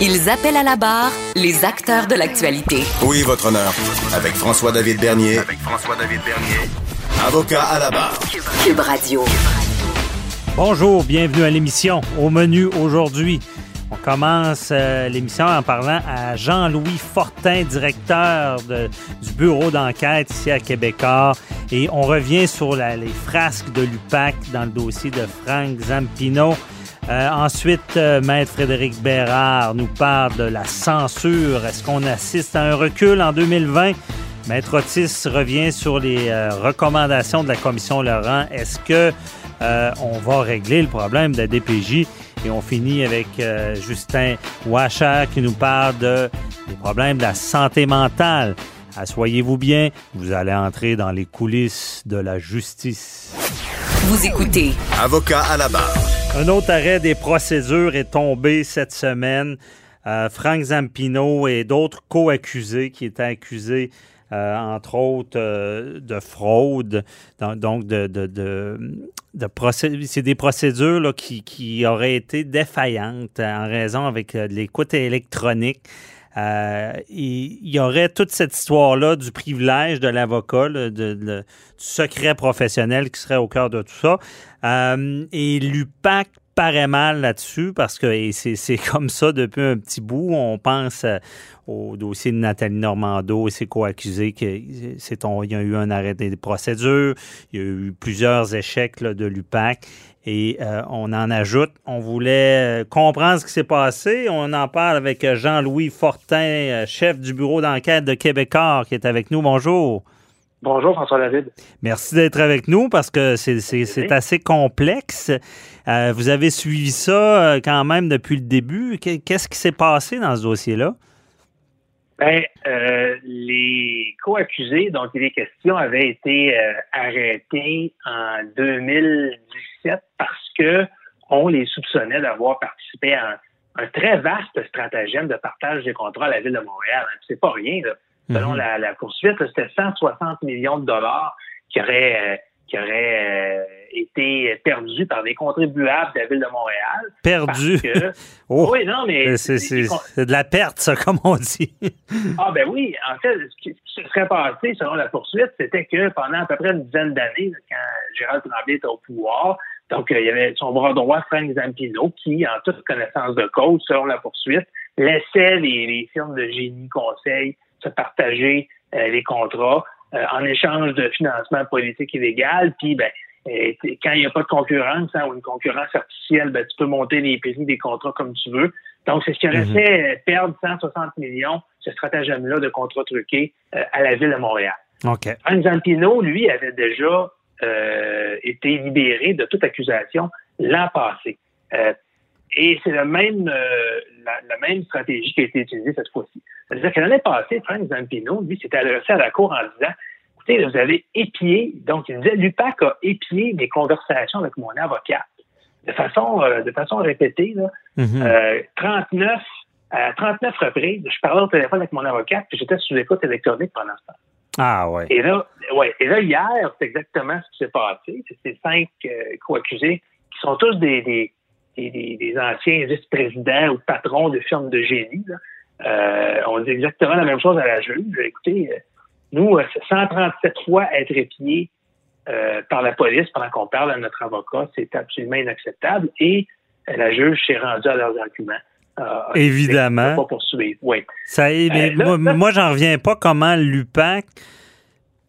Ils appellent à la barre les acteurs de l'actualité. Oui, votre honneur. Avec François-David Bernier. Avec François-David Bernier. Avocat à la barre. Cube Radio. Bonjour, bienvenue à l'émission. Au menu aujourd'hui, on commence euh, l'émission en parlant à Jean-Louis Fortin, directeur de- du bureau d'enquête ici à Québécois. Et on revient sur la- les frasques de l'UPAC dans le dossier de Frank Zampino. Euh, ensuite, euh, Maître Frédéric Bérard nous parle de la censure. Est-ce qu'on assiste à un recul en 2020? Maître Otis revient sur les euh, recommandations de la commission Laurent. Est-ce que euh, on va régler le problème de la DPJ? Et on finit avec euh, Justin Washer qui nous parle de, des problèmes de la santé mentale. Assoyez-vous bien, vous allez entrer dans les coulisses de la justice. Vous écoutez Avocat à la barre. Un autre arrêt des procédures est tombé cette semaine. Euh, Frank Zampino et d'autres co-accusés qui étaient accusés, euh, entre autres, euh, de fraude, donc de, de, de, de c'est des procédures là, qui, qui auraient été défaillantes en raison avec euh, l'écoute électronique. Euh, il y aurait toute cette histoire-là du privilège de l'avocat, du secret professionnel qui serait au cœur de tout ça. Euh, et l'UPAC paraît mal là-dessus parce que c'est comme ça depuis un petit bout. On pense euh, au dossier de Nathalie Normando et ses co-accusés il y a eu un arrêt des procédures, il y a eu plusieurs échecs de l'UPAC. Et euh, on en ajoute. On voulait euh, comprendre ce qui s'est passé. On en parle avec euh, Jean-Louis Fortin, chef du bureau d'enquête de Québécois, qui est avec nous. Bonjour. Bonjour François David. Merci d'être avec nous parce que c'est- assez complexe. Euh, vous avez suivi ça quand même depuis le début. Qu'est- Qu'est-ce qui s'est passé dans ce dossier-là? Ben, euh, les co-accusés dont il est question avaient été euh, arrêtés en 2017 parce que on les soupçonnait d'avoir participé à un, un très vaste stratagème de partage des contrats à la ville de Montréal. C'est pas rien. Là. Selon Mhm. la, la poursuite, c'était 160 millions de dollars qui auraient, euh, qui auraient euh, été perdus par des contribuables de la ville de Montréal. Perdu. Parce que, Oh, oui, non, mais c'est de la perte, ça, comme on dit. Ah ben oui, en fait, ce qui qui serait passé selon la poursuite, c'était que pendant à peu près une dizaine d'années, quand Gérald Tremblay était au pouvoir, donc euh, il y avait son bras droit, Frank Zampino, qui, en toute connaissance de cause, selon la poursuite, laissait les, les firmes de génie conseil se partager euh, les contrats euh, en échange de financement politique illégal, puis ben quand il n'y a pas de concurrence hein, ou une concurrence artificielle, ben, tu peux monter les prix des contrats comme tu veux. Donc, c'est ce qui aurait Mhm. fait perdre 160 millions, ce stratagème-là de contrats truqués euh, à la ville de Montréal. OK. Frank Zampino, lui, avait déjà euh, été libéré de toute accusation l'an passé. Euh, et c'est même, euh, la, la même stratégie qui a été utilisée cette fois-ci. C'est-à-dire que l'année passée, Frank Zampino, lui, s'était adressé à la Cour en disant Écoutez, là, vous avez épié, donc il disait l'UPAC a épié mes conversations avec mon avocat de façon, euh, de façon répétée. Là, Mhm. euh, 39, à 39 reprises, je parlais au téléphone avec mon avocat, puis j'étais sous écoute électronique pendant ce temps. Ah, ouais. Et là, ouais, et là hier, c'est exactement ce qui s'est passé. C'est ces cinq euh, co-accusés qui sont tous des, des, des, des- anciens vice-présidents ou patrons de firmes de génie. là. Euh, on dit exactement la même chose à la juge. Écoutez, euh, nous, euh, 137 fois être épiés euh, par la police pendant qu'on parle à notre avocat, c'est absolument inacceptable. Et euh, la juge s'est rendue à leurs arguments. Évidemment. Pas poursuivre, oui. Ça, mais moi, moi j'en reviens pas comment l'UPAC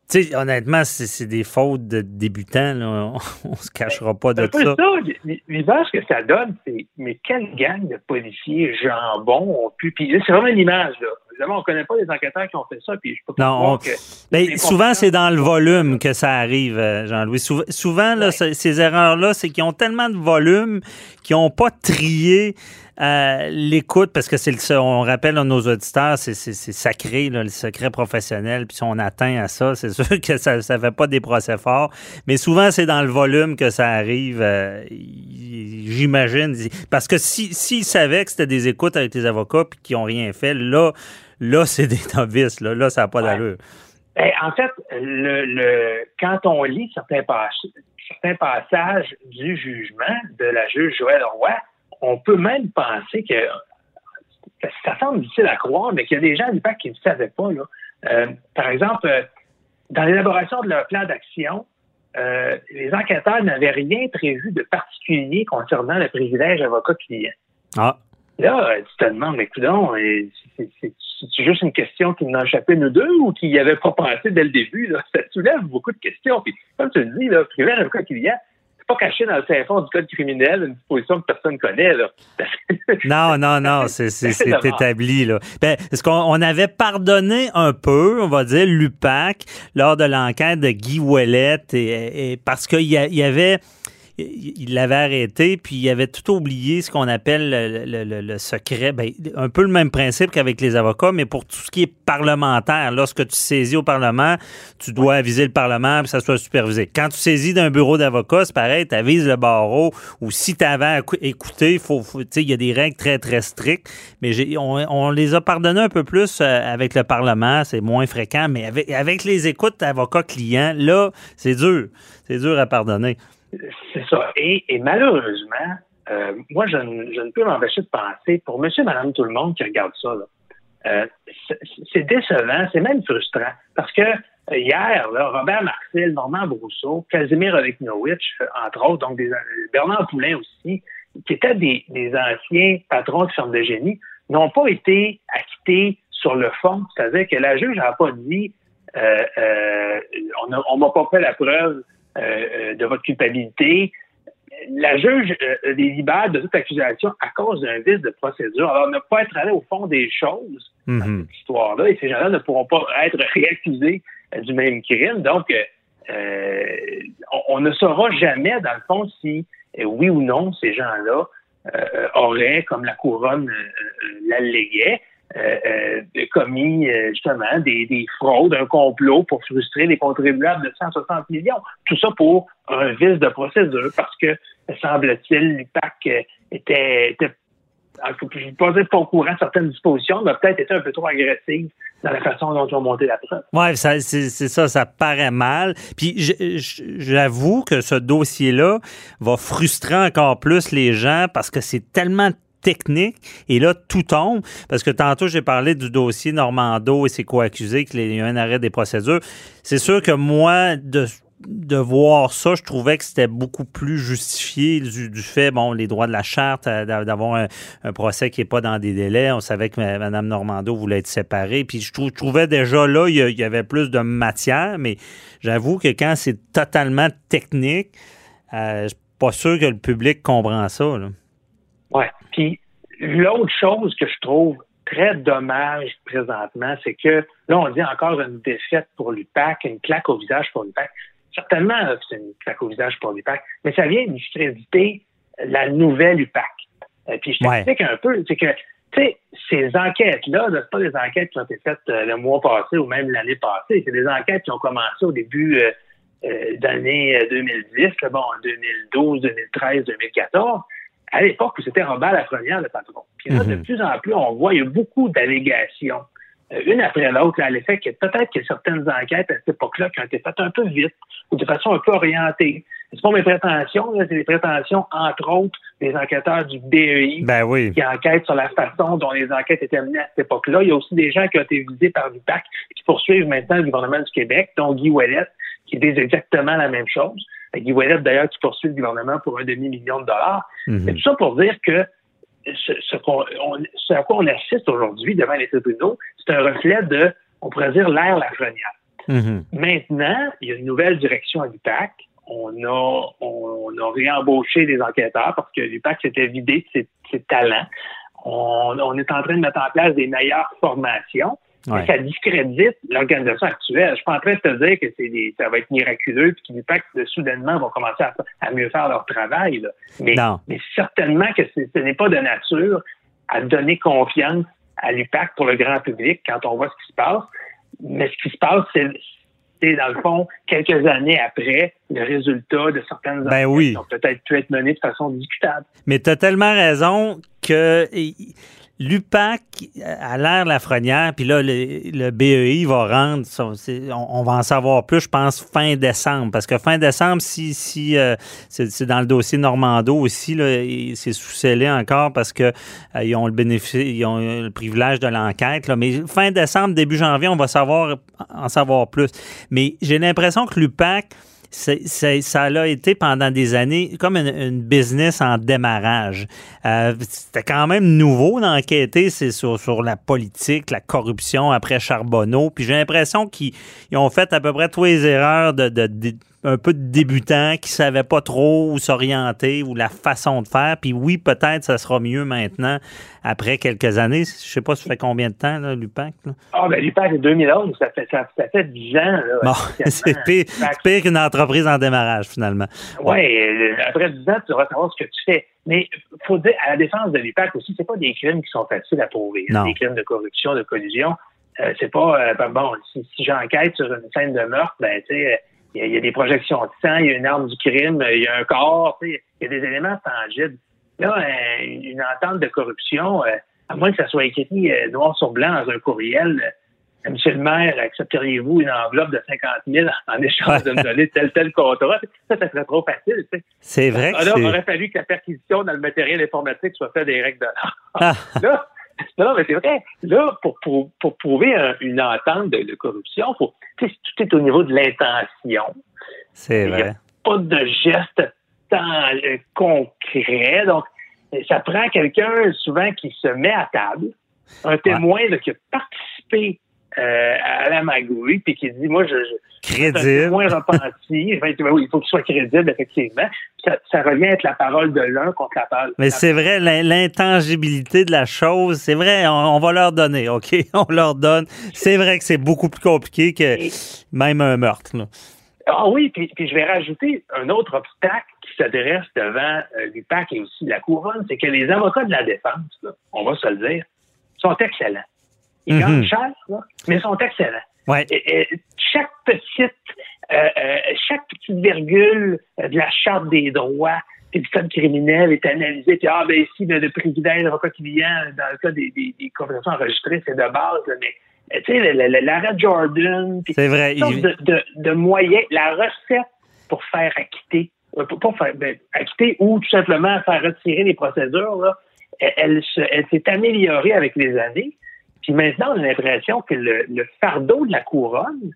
tu sais, honnêtement, c'est des fautes de débutants. Là. On, se cachera pas de un peu ça. ça. L'image que ça donne, c'est mais quelle gang de policiers jambon ont pu. Puis c'est vraiment une image. Là. Évidemment, on ne connaît pas les enquêteurs qui ont fait ça. Puis je peux pas non, que mais souvent, c'est dans le volume que ça arrive, euh, Jean-Louis. Souvent, là, ces erreurs-là, c'est qu'ils ont tellement de volume qu'ils n'ont pas trié euh, l'écoute, parce que c'est le, on rappelle à nos auditeurs, c'est sacré, le secret professionnel. Puis si on atteint à ça, c'est sûr que ça ne fait pas des procès forts. Mais souvent, c'est dans le volume que ça arrive. Euh, j'imagine. Parce que s'ils si, savaient que c'était des écoutes avec tes avocats puis qu'ils n'ont rien fait, là, là c'est des novices. Là, là ça n'a pas d'allure. Ben, en fait, le, quand on lit certains, certains passages du jugement de la juge Joël Roy, on peut même penser que ça semble difficile à croire, mais qu'il y a des gens du PAC qui ne savaient pas. Euh, par exemple, euh, dans l'élaboration de leur plan d'action, euh, les enquêteurs n'avaient rien prévu de particulier concernant le privilège avocat-client. Ah. Là, tu te demandes, mais c'est juste une question qui n'en échappait nous deux ou qui n'y avait pas pensé dès le début? Ça soulève beaucoup de questions. Puis, comme tu le dis, le privilège avocat-client, pas caché dans le fond du code criminel une disposition que personne ne connaît. Là. non, non, non, c'est établi. Là. Ben, est-ce qu'on avait pardonné un peu, on va dire, l'UPAC lors de l'enquête de Guy Ouellette et, parce qu'il y, avait il l'avait arrêté, puis il avait tout oublié ce qu'on appelle le, secret. Ben, un peu le même principe qu'avec les avocats, mais pour tout ce qui est parlementaire. Lorsque tu saisis au Parlement, tu dois aviser le Parlement, puis ça soit supervisé. Quand tu saisis d'un bureau d'avocat, c'est pareil, tu avises le barreau, ou si tu avais écouté, faut, il y a des règles très, très strictes, mais on, on, les a pardonnés un peu plus euh, avec le Parlement, c'est moins fréquent, mais avec, avec les écoutes avocat-client, là, c'est dur. C'est dur à pardonner. C'est ça. Et, malheureusement, euh, moi, je ne, peux m'empêcher de penser, pour monsieur, madame, tout le monde qui regarde ça, euh, c'est décevant, c'est même frustrant. Parce que euh, hier, Robert Marcel, Normand Brousseau, Casimir Oleknowicz, entre autres, donc Bernard Poulain aussi, qui étaient des, anciens patrons de ferme de génie, n'ont pas été acquittés sur le fond. C'est-à-dire que la juge n'a pas dit on ne m'a pas fait la preuve de votre culpabilité. La juge euh, les libère de toute accusation à cause d'un vice de procédure. Alors, ne pas être allé au fond des choses dans mhm. cette histoire-là, et ces gens-là ne pourront pas être réaccusés du même crime. Donc, on, ne saura jamais, dans le fond, si oui ou non ces gens-là auraient, comme la couronne l'alléguait, euh, euh, commis euh, justement des, des, fraudes, un complot pour frustrer les contribuables de 160 millions. Tout ça pour un vice de procédure parce que, semble-t-il, l'UPAC était, était je ne pas dire pas au courant certaines dispositions, mais peut-être été un peu trop agressive dans la façon dont ils ont monté la preuve. Oui, c'est ça, ça paraît mal. Puis j'avoue que ce dossier-là va frustrer encore plus les gens parce que c'est tellement technique. Et là, tout tombe. Parce que tantôt, j'ai parlé du dossier Normando et ses co-accusés, qu'il y a un arrêt des procédures. C'est sûr que moi, de voir ça, je trouvais que c'était beaucoup plus justifié du, fait, bon, les droits de la charte, euh, d'avoir un, procès qui n'est pas dans des délais. On savait que Mme Normando voulait être séparée. Puis je, trouvais déjà là, il y, avait plus de matière, mais j'avoue que quand c'est totalement technique, euh, je suis pas sûr que le public comprend ça. Oui. Puis l'autre chose que je trouve très dommage présentement, c'est que là, on dit encore une défaite pour l'UPAC, une claque au visage pour l'UPAC. Certainement, c'est une claque au visage pour l'UPAC, mais ça vient discréditer la nouvelle UPAC. Euh, puis je t'explique un peu, c'est que tu sais, ces enquêtes-là, ce pas des enquêtes qui ont été faites euh, le mois passé ou même l'année passée. C'est des enquêtes qui ont commencé au début euh, d'année 2010, bon, en 2012, 2013, 2014 à l'époque où c'était Robert Lafrenière le patron. Puis là, de mhm. plus en plus, on voit, il y a beaucoup d'allégations, euh, une après l'autre, à l'effet que peut-être que certaines enquêtes à cette époque-là qui ont été faites un peu vite ou de façon un peu orientée. C'est pas mes prétentions, c'est les prétentions, entre autres, des enquêteurs du BEI ben oui. qui enquêtent sur la façon dont les enquêtes étaient menées à cette époque-là. Il y a aussi des gens qui ont été visés par l'UPAC qui poursuivent maintenant le gouvernement du Québec, dont Guy Ouellet, qui disent exactement la même chose. Guy Ouellet, d'ailleurs, qui poursuit le gouvernement pour un demi-million de dollars. Mhm. tout ça pour dire que ce, ce, qu'on, on, ce à quoi on assiste aujourd'hui devant les tribunaux, c'est un reflet de, on pourrait dire, l'ère Lafrenière. Mhm. Maintenant, il y a une nouvelle direction à l'UPAC. On a, on, a réembauché des enquêteurs parce que l'UPAC s'était vidé de ses, ses talents. On, on, est en train de mettre en place des meilleures formations. Ouais. Ça discrédite l'organisation actuelle. Je suis pas en train de te dire que c'est des, ça va être miraculeux puis que l'UPAC soudainement vont commencer à, à, mieux faire leur travail. Là. Mais, Non. mais certainement que ce n'est pas de nature à donner confiance à l'UPAC pour le grand public quand on voit ce qui se passe. Mais ce qui se passe, c'est dans le fond, quelques années après, le résultat de certaines Ben enquêtes oui. ont peut-être pu être menées de façon discutable. Mais tu as tellement raison que l'UPAC, à l'ère Lafrenière, puis là, le, le BEI va rendre, on, va en savoir plus, je pense, fin décembre. Parce que fin décembre, si, si euh, c'est dans le dossier Normando aussi, c'est sous-scellé encore parce que euh, ils ont le bénéfice, ils ont le privilège de l'enquête. Mais fin décembre, début janvier, on va savoir en savoir plus. Mais j'ai l'impression que l'UPAC, c'est- c'est- ça a été pendant des années comme une, une business en démarrage. Euh, C'était quand même nouveau d'enquêter sur, sur la politique, la corruption après Charbonneau. Puis j'ai l'impression qu'ils ils ont fait à peu près toutes les erreurs de, de- de- un peu de débutants qui savaient pas trop où s'orienter ou la façon de faire. Puis oui, peut-être ça sera mieux maintenant après quelques années. Je sais pas, ça fait combien de temps, là, l'UPAC? là? Ah, ben, l'UPAC, c'est 2011, ça fait, ça, ça fait 10 ans. Là, Bon, c'est pire, pire qu'une entreprise en démarrage, finalement. Oui, après 10 ans, tu devras savoir ce que tu fais. Mais faut dire, à la défense de l'UPAC aussi, c'est pas des crimes qui sont faciles à prouver. hein. Non. Des crimes de corruption, de collusion. Euh, c'est pas, euh, ben bon, si, si j'enquête sur une scène de meurtre, ben, tu sais, il y, a- des projections de sang, il y a une arme du crime, il y a un corps, tu sais, il y a des éléments tangibles. Là, euh, une entente de corruption, euh, à moins que ça soit écrit euh, noir sur blanc dans un courriel, Monsieur le maire, accepteriez-vous une enveloppe de 50 000 en échange de me donner tel tel contrat? Ça, ça serait trop facile. tu sais. C'est vrai que Ah, là, il aurait fallu que la perquisition dans le matériel informatique soit faite des règles de l'art. Ah. Là, non, mais c'est vrai. Là, pour, pour, pour prouver un- une entente de, de corruption, faut, tout est au niveau de l'intention. C'est Il n'y vrai. a pas de geste tant euh, concret. Donc, ça prend quelqu'un souvent qui se met à table, un témoin là, qui a participé euh, à la magouille, puis qui dit, moi, je, je, Crédible. témoin repenti. Oui, il faut qu'il soit crédible, effectivement. Ça, ça revient à être la parole de l'un contre la parole. Mais c'est vrai, l'in- l'intangibilité de la chose, c'est vrai, on, on va leur donner, OK? On leur donne. C'est vrai que c'est beaucoup plus compliqué que même un meurtre. là. Ah oui, puis, puis je vais rajouter un autre obstacle qui s'adresse devant euh, l'UPAC et aussi la couronne, c'est que les avocats de la défense, là, on va se le dire, sont excellents. Ils Mhm. gagnent cher, là, mais ils sont excellents. Ouais. Et- et chaque petite euh, euh, chaque petite virgule euh, de la charte des droits et du code criminel est analysée. Puis, ah, ben ici, le, le privilège client, dans le cas des, des, des conversations enregistrées, c'est de base. là, mais, euh, tu sais, l'arrêt Jordan, puis C'est vrai. sorte il- de, de, de moyens, la recette pour faire acquitter, pour, pour faire ben, acquitter ou tout simplement faire retirer les procédures, là, elle, elle se- elle s'est améliorée avec les années. Puis maintenant, on a l'impression que le, le fardeau de la couronne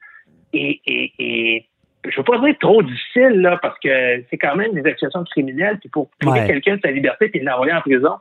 est, est, est- je veux pas dire trop difficile, là, parce que c'est quand même des accusations criminelles, puis pour priver Ouais. quelqu'un de sa liberté puis l'envoyer en prison,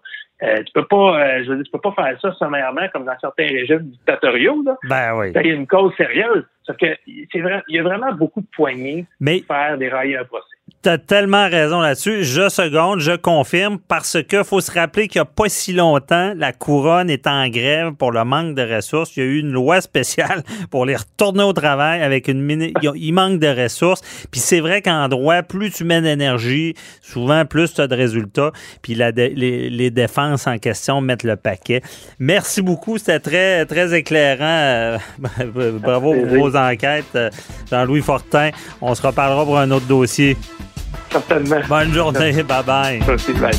euh, tu peux pas, euh, je veux dire, tu peux pas faire ça sommairement comme dans certains régimes dictatoriaux, là. Ben oui. Ça y a une cause sérieuse. Sauf que c'est vrai, il y a vraiment beaucoup de poignées Mais pour faire dérailler un procès. Tu as tellement raison là-dessus. Je seconde, je confirme, parce que faut se rappeler qu'il n'y a pas si longtemps, la couronne est en grève pour le manque de ressources. Il y a eu une loi spéciale pour les retourner au travail avec une mini... Il manque de ressources. Puis c'est vrai qu'en droit, plus tu mets d'énergie, souvent plus tu as de résultats. Puis la dé- les, les défenses en question mettent le paquet. Merci beaucoup. C'était très, très éclairant. Euh, Bravo pour vos enquêtes. Euh, Jean-Louis Fortin, on se reparlera pour un autre dossier. Certainement. Bonne journée. Bye bye. Ça aussi, bye.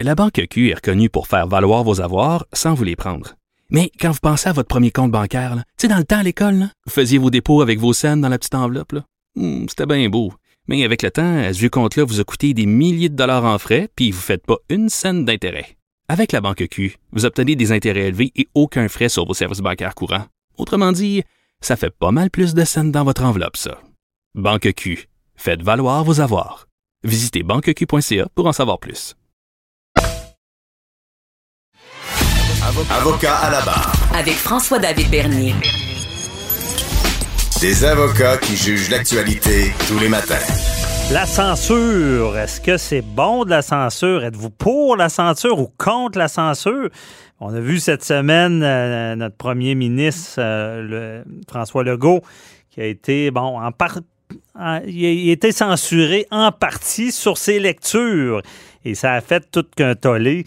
La Banque Q est reconnue pour faire valoir vos avoirs sans vous les prendre. Mais quand vous pensez à votre premier compte bancaire, tu sais, dans le temps à l'école, là, vous faisiez vos dépôts avec vos scènes dans la petite enveloppe. là. Hmm, C'était bien beau. Mais avec le temps, à ce vieux compte-là vous a coûté des milliers de dollars en frais, puis vous ne faites pas une scène d'intérêt. Avec la banque Q, vous obtenez des intérêts élevés et aucun frais sur vos services bancaires courants. Autrement dit, ça fait pas mal plus de scènes dans votre enveloppe, ça. Banque Q, faites valoir vos avoirs. Visitez banqueq.ca pour en savoir plus. Avocat à la barre. Avec François-David Bernier. Des avocats qui jugent l'actualité tous les matins. La censure, est-ce que c'est bon de la censure? Êtes-vous pour la censure ou contre la censure? On a vu cette semaine euh, notre premier ministre, euh, François Legault, qui a été, bon, il a censuré en partie sur ses lectures. Et ça a fait tout qu'un tollé.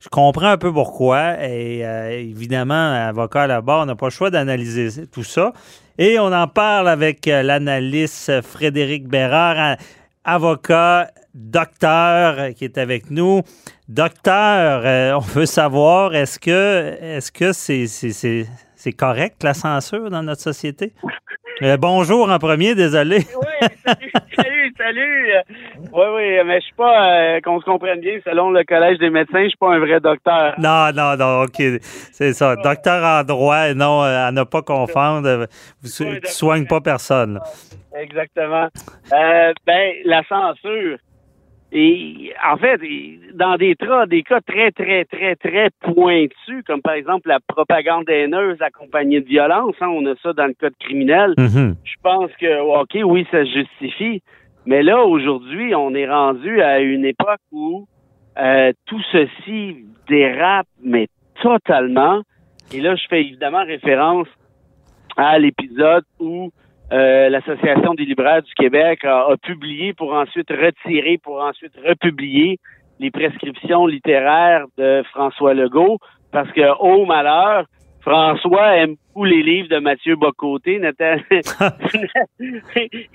Je comprends un peu pourquoi. Et euh, évidemment, avocat à la barre, n'a pas le choix d'analyser tout ça. Et on en parle avec euh, l'analyste Frédéric Bérard, avocat, docteur euh, qui est avec nous. Docteur, euh, on veut savoir, est-ce que est-ce c'est correct la censure dans notre société? Euh, bonjour en premier, désolé. Oui, salut, salut, salut. Oui, oui, mais je suis pas, euh, qu'on se comprenne bien, selon le Collège des médecins, je suis pas un vrai docteur. Non, non, non, OK. C'est ça. Docteur en droit, non, euh, à ne pas confondre. un ne soignez pas personne. Exactement. Euh, ben, la censure. Et en fait, dans des, tra- des cas très, très, très, très pointus, comme par exemple la propagande haineuse accompagnée de violence, hein, on a ça dans le code criminel, Mhm. je pense que, OK, oui, ça se justifie. Mais là, aujourd'hui, on est rendu à une époque où euh, tout ceci dérape, mais totalement. Et là, je fais évidemment référence à l'épisode où euh, l'Association des libraires du Québec a, publié pour ensuite retirer, pour ensuite republier les prescriptions littéraires de François Legault, parce que, oh malheur, François aime beaucoup les livres de Mathieu Bocoté,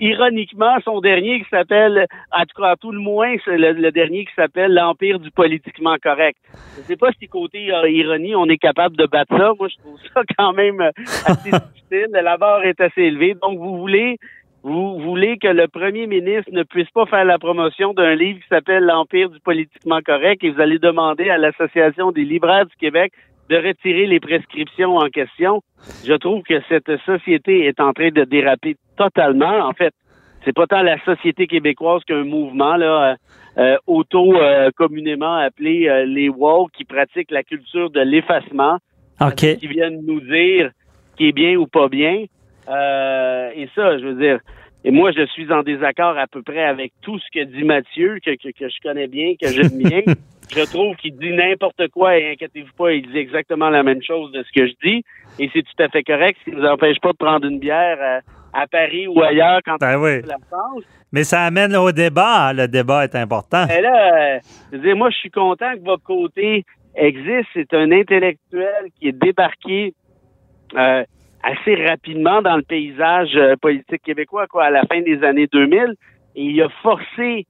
ironiquement, son dernier qui s'appelle, en tout cas, à tout le moins, c'est le, le dernier qui s'appelle L'Empire du politiquement correct. Je sais pas si côté euh, ironie, on est capable de battre ça. Moi, je trouve ça quand même euh, assez difficile. La barre est assez élevée. Donc, vous voulez, vous voulez que le premier ministre ne puisse pas faire la promotion d'un livre qui s'appelle L'Empire du politiquement correct et vous allez demander à l'Association des libraires du Québec de retirer les prescriptions en question. Je trouve que cette société est en train de déraper totalement. En fait, c'est pas tant la société québécoise qu'un mouvement là euh, euh, auto euh, communément appelé euh, les woke qui pratiquent la culture de l'effacement, qui viennent nous dire qui est bien ou pas bien. Et ça, je veux dire, et moi, je suis en désaccord à peu près avec tout ce que dit Mathieu, que, que, que je connais bien, que j'aime bien. je trouve qu'il dit n'importe quoi et inquiétez-vous pas, il dit exactement la même chose de ce que je dis. Et c'est tout à fait correct, ce qui ne nous empêche pas de prendre une bière euh, à Paris ou ailleurs quand Ben on oui. la France. Mais ça amène au débat. hein. Le débat est important. Mais là, euh, je veux dire, moi, je suis content que votre côté existe. C'est un intellectuel qui est débarqué euh, assez rapidement dans le paysage euh, politique québécois, quoi, à la fin des années 2000. Et il a forcé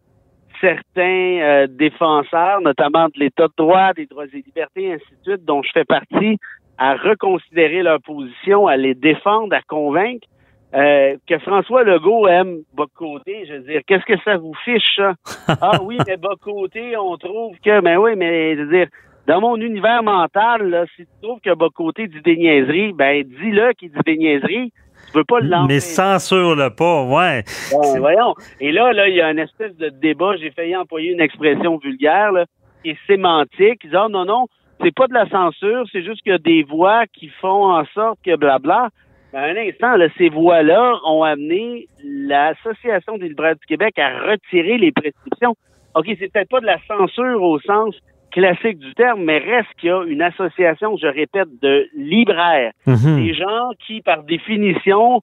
certains euh, défenseurs, notamment de l'État de droit, des droits et libertés, ainsi de suite, dont je fais partie, à reconsidérer leur position, à les défendre, à convaincre. Euh, que François Legault aime Bocoté, je veux dire, qu'est-ce que ça vous fiche, ça? Ah oui, mais Bocoté, on trouve que, ben oui, mais je veux dire, dans mon univers mental, là, si tu trouves que Bocoté dit des niaiseries, ben dis-le qu'il dit des niaiseries. Tu veux pas l'empêcher. Mais censure-le pas, ouais. Ben, voyons. Et là, là, il y a une espèce de débat. J'ai failli employer une expression vulgaire, là, qui est sémantique. Ils disent, ah, non, non, c'est pas de la censure, c'est juste qu'il y a des voix qui font en sorte que blabla. Ben, un instant, là, ces voix-là ont amené l'Association des libraires du Québec à retirer les prescriptions. OK, c'est peut-être pas de la censure au sens classique du terme, mais reste qu'il y a une association, je répète, de libraires Mhm. des gens qui, par définition,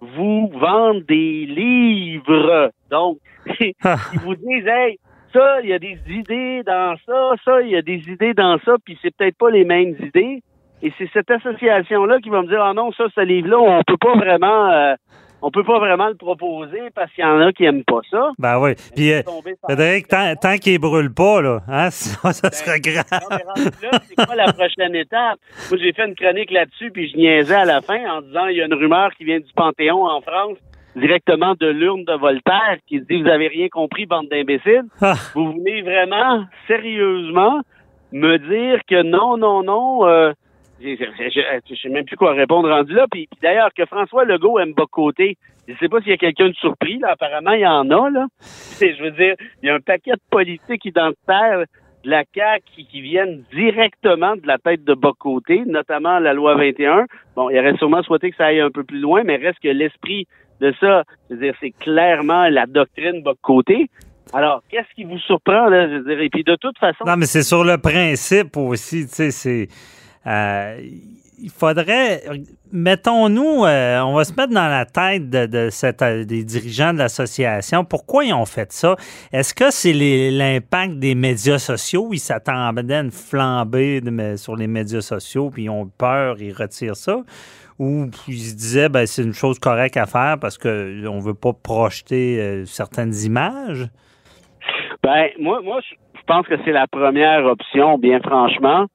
vous vendent des livres. Donc, ils vous disent, hey, ça, il y a des idées dans ça, ça, il y a des idées dans ça, puis c'est peut-être pas les mêmes idées. Et c'est cette association-là qui va me dire, ah non, ça, ce livre-là, on peut pas vraiment, euh, on peut pas vraiment le proposer parce qu'il y en a qui aiment pas ça. Ben oui. Puis, euh, Frédéric, tant, tant qu'il brûle pas, là, hein, ça, ça serait Non, grave. mais rendu là, c'est quoi la prochaine étape? Moi, j'ai fait une chronique là-dessus, puis je niaisais à la fin en disant il y a une rumeur qui vient du Panthéon en France directement de l'urne de Voltaire qui dit vous avez rien compris bande d'imbéciles. Ah. Vous voulez vraiment sérieusement me dire que non non non euh, je, je, je sais même plus quoi répondre rendu là puis, d'ailleurs que François Legault aime Bocoté. Je sais pas s'il y a quelqu'un de surpris là, apparemment il y en a là. je veux dire, il y a un paquet de politiques identitaires de la CAQ qui, viennent directement de la tête de Bocoté, notamment la loi 21. Bon, il aurait sûrement souhaité que ça aille un peu plus loin, mais reste que l'esprit de ça, je veux dire, c'est clairement la doctrine Bocoté. Alors, qu'est-ce qui vous surprend, là? Je veux dire, et puis de toute façon. Non, mais c'est sur le principe aussi, tu sais, c'est. Euh, il faudrait, mettons-nous, euh, on va se mettre dans la tête de, cette, des dirigeants de l'association. Pourquoi ils ont fait ça? Est-ce que c'est l'impact des médias sociaux? Ils s'attendaient à une flambée sur les médias sociaux, puis ils ont peur, ils retirent ça? Ou ils se disaient, ben, c'est une chose correcte à faire parce qu'on ne veut pas projeter euh, certaines images? Ben, moi, moi, je pense que c'est la première option, bien franchement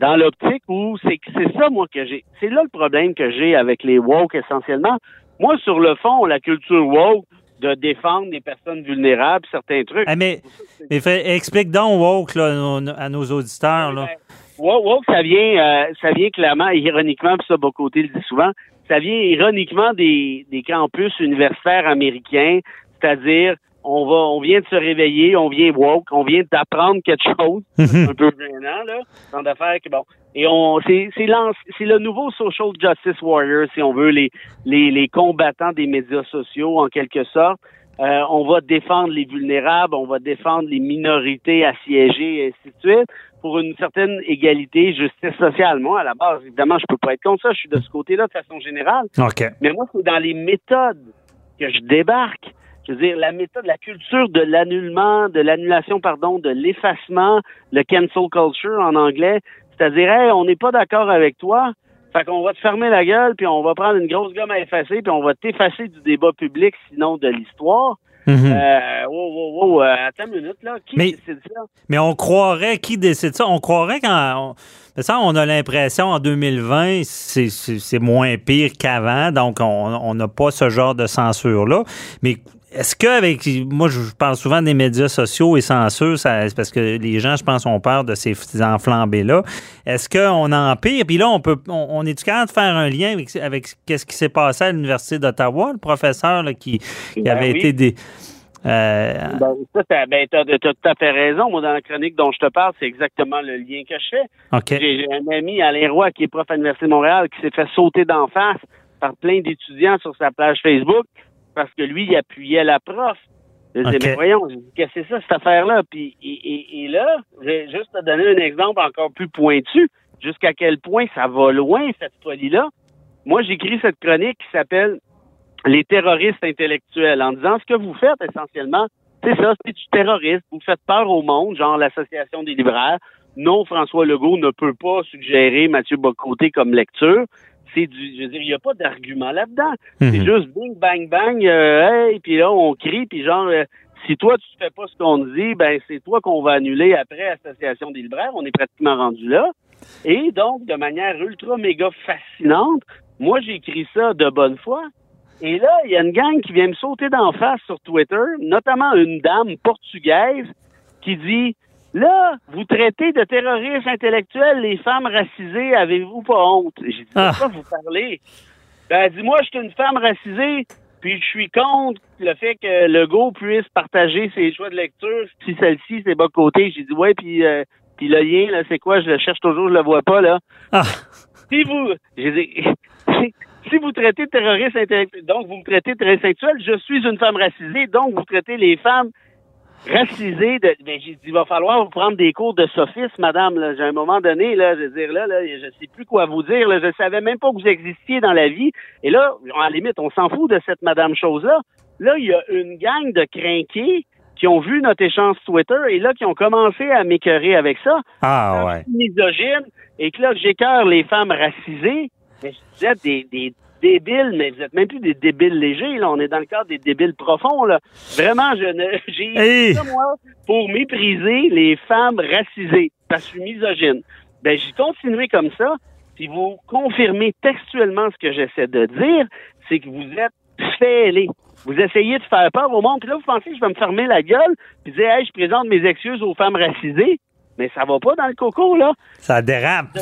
dans l'optique où c'est c'est ça moi que j'ai. C'est là le problème que j'ai avec les woke essentiellement. Moi sur le fond la culture woke de défendre les personnes vulnérables certains trucs. Ah, mais, mais fait, explique donc woke là, à nos auditeurs là. woke, woke ça vient euh, ça vient clairement ironiquement puis ça côté le dit souvent ça vient ironiquement des des campus universitaires américains c'est-à-dire on va, on vient de se réveiller, on vient woke, on vient d'apprendre quelque chose, un peu gênant, là, dans d'affaires que bon. Et on, c'est, c'est, c'est le nouveau social justice warrior, si on veut, les, les, les combattants des médias sociaux, en quelque sorte. Euh, on va défendre les vulnérables, on va défendre les minorités assiégées, et ainsi de suite, pour une certaine égalité, justice sociale. Moi, à la base, évidemment, je peux pas être contre ça, je suis de ce côté-là de façon générale. Okay. Mais moi, c'est dans les méthodes que je débarque je veux dire, la méthode, la culture de l'annulement, de l'annulation, pardon, de l'effacement, le cancel culture en anglais, c'est-à-dire, hey, on n'est pas d'accord avec toi, fait qu'on va te fermer la gueule, puis on va prendre une grosse gomme à effacer, puis on va t'effacer du débat public, sinon de l'histoire. Mm-hmm. euh, wow, wow, wow, euh, attends une minute, là. Qui mais, décide ça? Mais on croirait, qui décide ça? On croirait quand. On, ça, on a l'impression en 2020, c'est moins pire qu'avant, donc on n'a pas ce genre de censure-là. Mais est-ce qu'avec. Moi, je parle souvent des médias sociaux et censure, c'est parce que les gens, je pense, ont peur de ces, enflambés-là. Est-ce qu'on empire? Puis là, on peut. On, est capable de faire un lien avec, avec ce qui s'est passé à l'Université d'Ottawa, le professeur là, qui, qui Ben avait oui. été des. Euh, Ben, ça, t'as, ben, tout à fait raison. Moi, dans la chronique dont je te parle, c'est exactement le lien que je fais. J'ai un ami, Alain Roy, qui est prof à l'Université de Montréal, qui s'est fait sauter d'en face par plein d'étudiants sur sa page Facebook parce que lui, il appuyait la prof. Je disais, mais voyons, qu'est-ce que c'est ça, cette affaire-là? Puis, et, et, et là, je vais juste te donner un exemple encore plus pointu, jusqu'à quel point ça va loin, cette folie-là. Moi, j'écris cette chronique qui s'appelle Les terroristes intellectuels, en disant ce que vous faites essentiellement, c'est ça, c'est du terrorisme. Vous faites peur au monde, genre l'Association des libraires. Non, François Legault ne peut pas suggérer Mathieu Bocoté comme lecture. C'est du, je veux dire, il n'y a pas d'argument là-dedans. C'est Mhm. juste bing, bang, bang, euh, hey, puis là, on crie, puis genre, euh, si toi, tu fais pas ce qu'on te dit, ben, c'est toi qu'on va annuler après Association des libraires. On est pratiquement rendu là. Et donc, de manière ultra méga fascinante, moi, j'écris ça de bonne foi. Et là, il y a une gang qui vient me sauter d'en face sur Twitter, notamment une dame portugaise qui dit Là, vous traitez de terroristes intellectuels les femmes racisées, avez-vous pas honte? J'ai dit, Ah. quoi vous parlez? Ben, elle dit, moi, je suis une femme racisée, puis je suis contre le fait que Legault puisse partager ses choix de lecture, si celle-ci, c'est bas côté. J'ai dit, ouais, puis, euh, puis le lien, là, c'est quoi? Je le cherche toujours, je le vois pas, là. Ah. Si vous, j'ai dit, si vous traitez de terroriste intellectuel, donc vous me traitez de terroriste intellectuel, je suis une femme racisée, donc vous traitez les femmes racisées de, ben, j'ai dit, il va falloir vous prendre des cours de sophisme, madame, là. J'ai un moment donné, là, je veux dire, là, là, je sais plus quoi vous dire, là. Je savais même pas que vous existiez dans la vie. Et là, à la limite, on s'en fout de cette madame chose-là. Là, il y a une gang de crinqués qui ont vu notre échange Twitter et là, qui ont commencé à m'écœurer avec ça Ah ouais. misogyne et que là, j'écœure les femmes racisées. Mais vous êtes des, des débiles, mais vous êtes même plus des débiles légers, là. On est dans le cadre des débiles profonds, là. Vraiment, je ne, j'ai Hey! ça, moi, pour mépriser les femmes racisées. Parce que je suis misogyne. Ben, j'ai continué comme ça. Puis vous confirmez textuellement ce que j'essaie de dire, c'est que vous êtes fêlés. Vous essayez de faire peur au monde, puis là, vous pensez que je vais me fermer la gueule, puis dire, hey, je présente mes excuses aux femmes racisées. Mais ça va pas dans le coco, là. Ça dérape.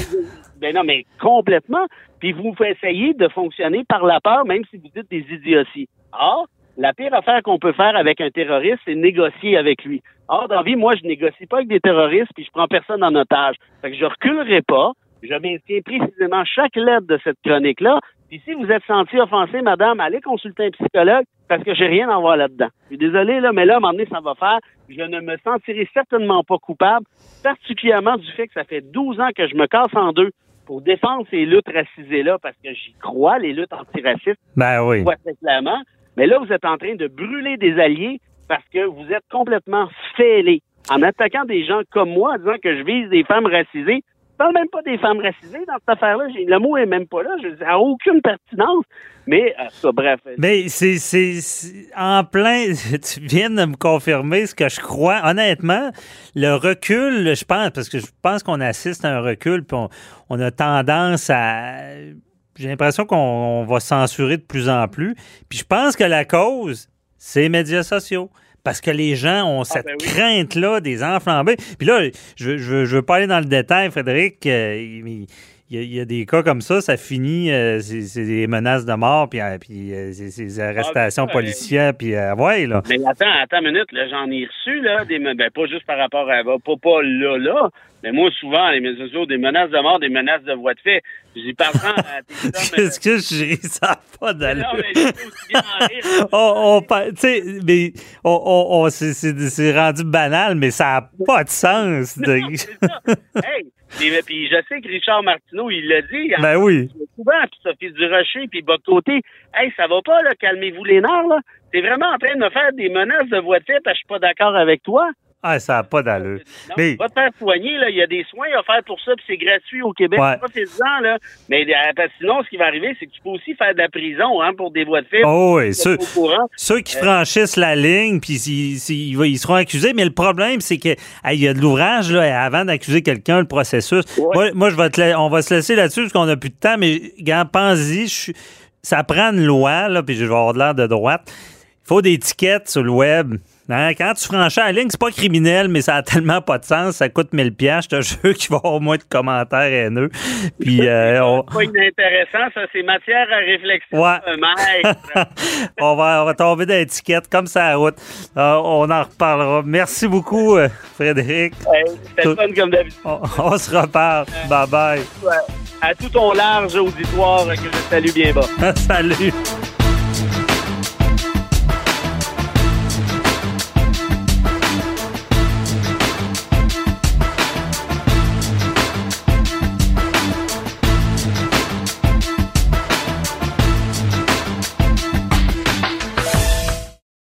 Ben non, mais complètement. Puis vous essayez de fonctionner par la peur, même si vous dites des idioties. Or, la pire affaire qu'on peut faire avec un terroriste, c'est négocier avec lui. Or, dans la vie, moi, je négocie pas avec des terroristes, puis je prends personne en otage. Fait que je reculerai pas. Je maintiens précisément chaque lettre de cette chronique-là. Puis si vous êtes senti offensé, madame, allez consulter un psychologue parce que j'ai rien à voir là-dedans. Je suis désolé, là, mais là, à un moment donné, ça va faire. Je ne me sentirai certainement pas coupable, particulièrement du fait que ça fait 12 ans que je me casse en deux pour défendre ces luttes racisées-là parce que j'y crois, les luttes antiracistes. Ben oui. très clairement. Mais là, vous êtes en train de brûler des alliés parce que vous êtes complètement fêlés. En attaquant des gens comme moi, en disant que je vise des femmes racisées, parle même pas des femmes racisées dans cette affaire-là. Le mot est même pas là. Je ça n'a aucune pertinence. Mais, euh, ça, bref. Mais c'est, c'est, en plein, tu viens de me confirmer ce que je crois. Honnêtement, le recul, je pense, parce que je pense qu'on assiste à un recul, puis on, a tendance à. J'ai l'impression qu'on va censurer de plus en plus. Puis je pense que la cause, c'est les médias sociaux parce que les gens ont cette ben oui. crainte-là des enflambés. Puis là, je, je, je veux pas aller dans le détail, Frédéric. euh, il, il y, a, il y a des cas comme ça, ça finit, euh, c'est des menaces de mort, puis, euh, puis euh, c'est c'est des arrestations policières, puis ouais, là. Mais attends, attends une minute, j'en ai reçu, là, des, ben, pas juste par rapport à, pas, pas là, là, mais moi, souvent, les médias sociaux, des menaces de mort, des menaces de voie de fait. J'y parle à Qu'est-ce que je ris? Ça n'a pas d'allure. Non, mais j'ai aussi bien en rire. on, on par- tu sais, mais on, on, on- c'est- rendu banal, mais ça n'a pas de sens. de- Non, c'est ça. hey, puis, puis je sais que Richard Martineau, il l'a dit. ben oui. souvent, puis Sophie Durocher, puis de côté. Hey, ça va pas, là, calmez-vous les nerfs, là. T'es vraiment en train de me faire des menaces de voie de fait parce que je suis pas d'accord avec toi. Ah, ça n'a pas d'allure. Non, Mais- va te faire soigner, là. Il y a des soins à faire pour ça, puis c'est gratuit au Québec. Ouais. Profitez-en, là. Mais euh, sinon, ce qui va arriver, c'est que tu peux aussi faire de la prison, hein, pour des voies de fait. Oh, oui, ceux, pas ceux qui franchissent la ligne, puis ils, ils- ils seront accusés. Mais le problème, c'est que hey, il y a de l'ouvrage là, avant d'accuser quelqu'un, le processus. Ouais. Moi, moi, je vais te la- on va se laisser là-dessus parce qu'on n'a plus de temps. Mais gars, pense-y, je suis- ça prend une loi, là, puis je vais avoir de l'air de droite. Il faut des tickets sur le web. Hein, Quand tu franchis la ligne, c'est pas criminel, mais ça a tellement pas de sens. Ça coûte 1000 pièces. Je te jure qu'il va y avoir moins de commentaires haineux. Puis euh, on, C'est pas inintéressant, ça, c'est matière à réflexion. Ouais. euh, maître. on, va, on va tomber dans l'étiquette comme ça à route. Euh, on en reparlera. Merci beaucoup, euh, Frédéric. Hey, C'était Tout- fun comme d'habitude. On, on se reparle. Bye bye. À tout ton large auditoire que je salue bien bas. Salut.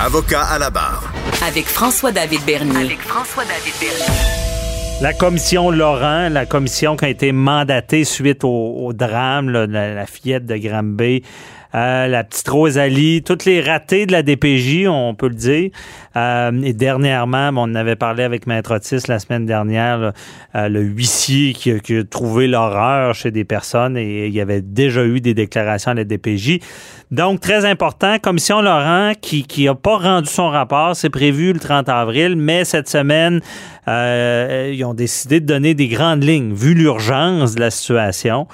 Avocat à la barre. Avec François-David Bernier. Avec François-David Bernier. La commission Laurent, la commission qui a été mandatée suite au, au drame, là, la, la fillette de Granby, euh, la petite Rosalie, toutes les ratés de la DPJ, on peut le dire. Euh, et dernièrement, bon, on avait parlé avec Maître Otis la semaine dernière, là, euh, le huissier qui, a- qui a trouvé l'horreur chez des personnes et il y avait déjà eu des déclarations à la DPJ. Donc, très important, Commission Laurent qui n'a pas rendu son rapport, c'est prévu le 30 avril, mais cette semaine, euh, ils ont décidé de donner des grandes lignes, vu l'urgence de la situation.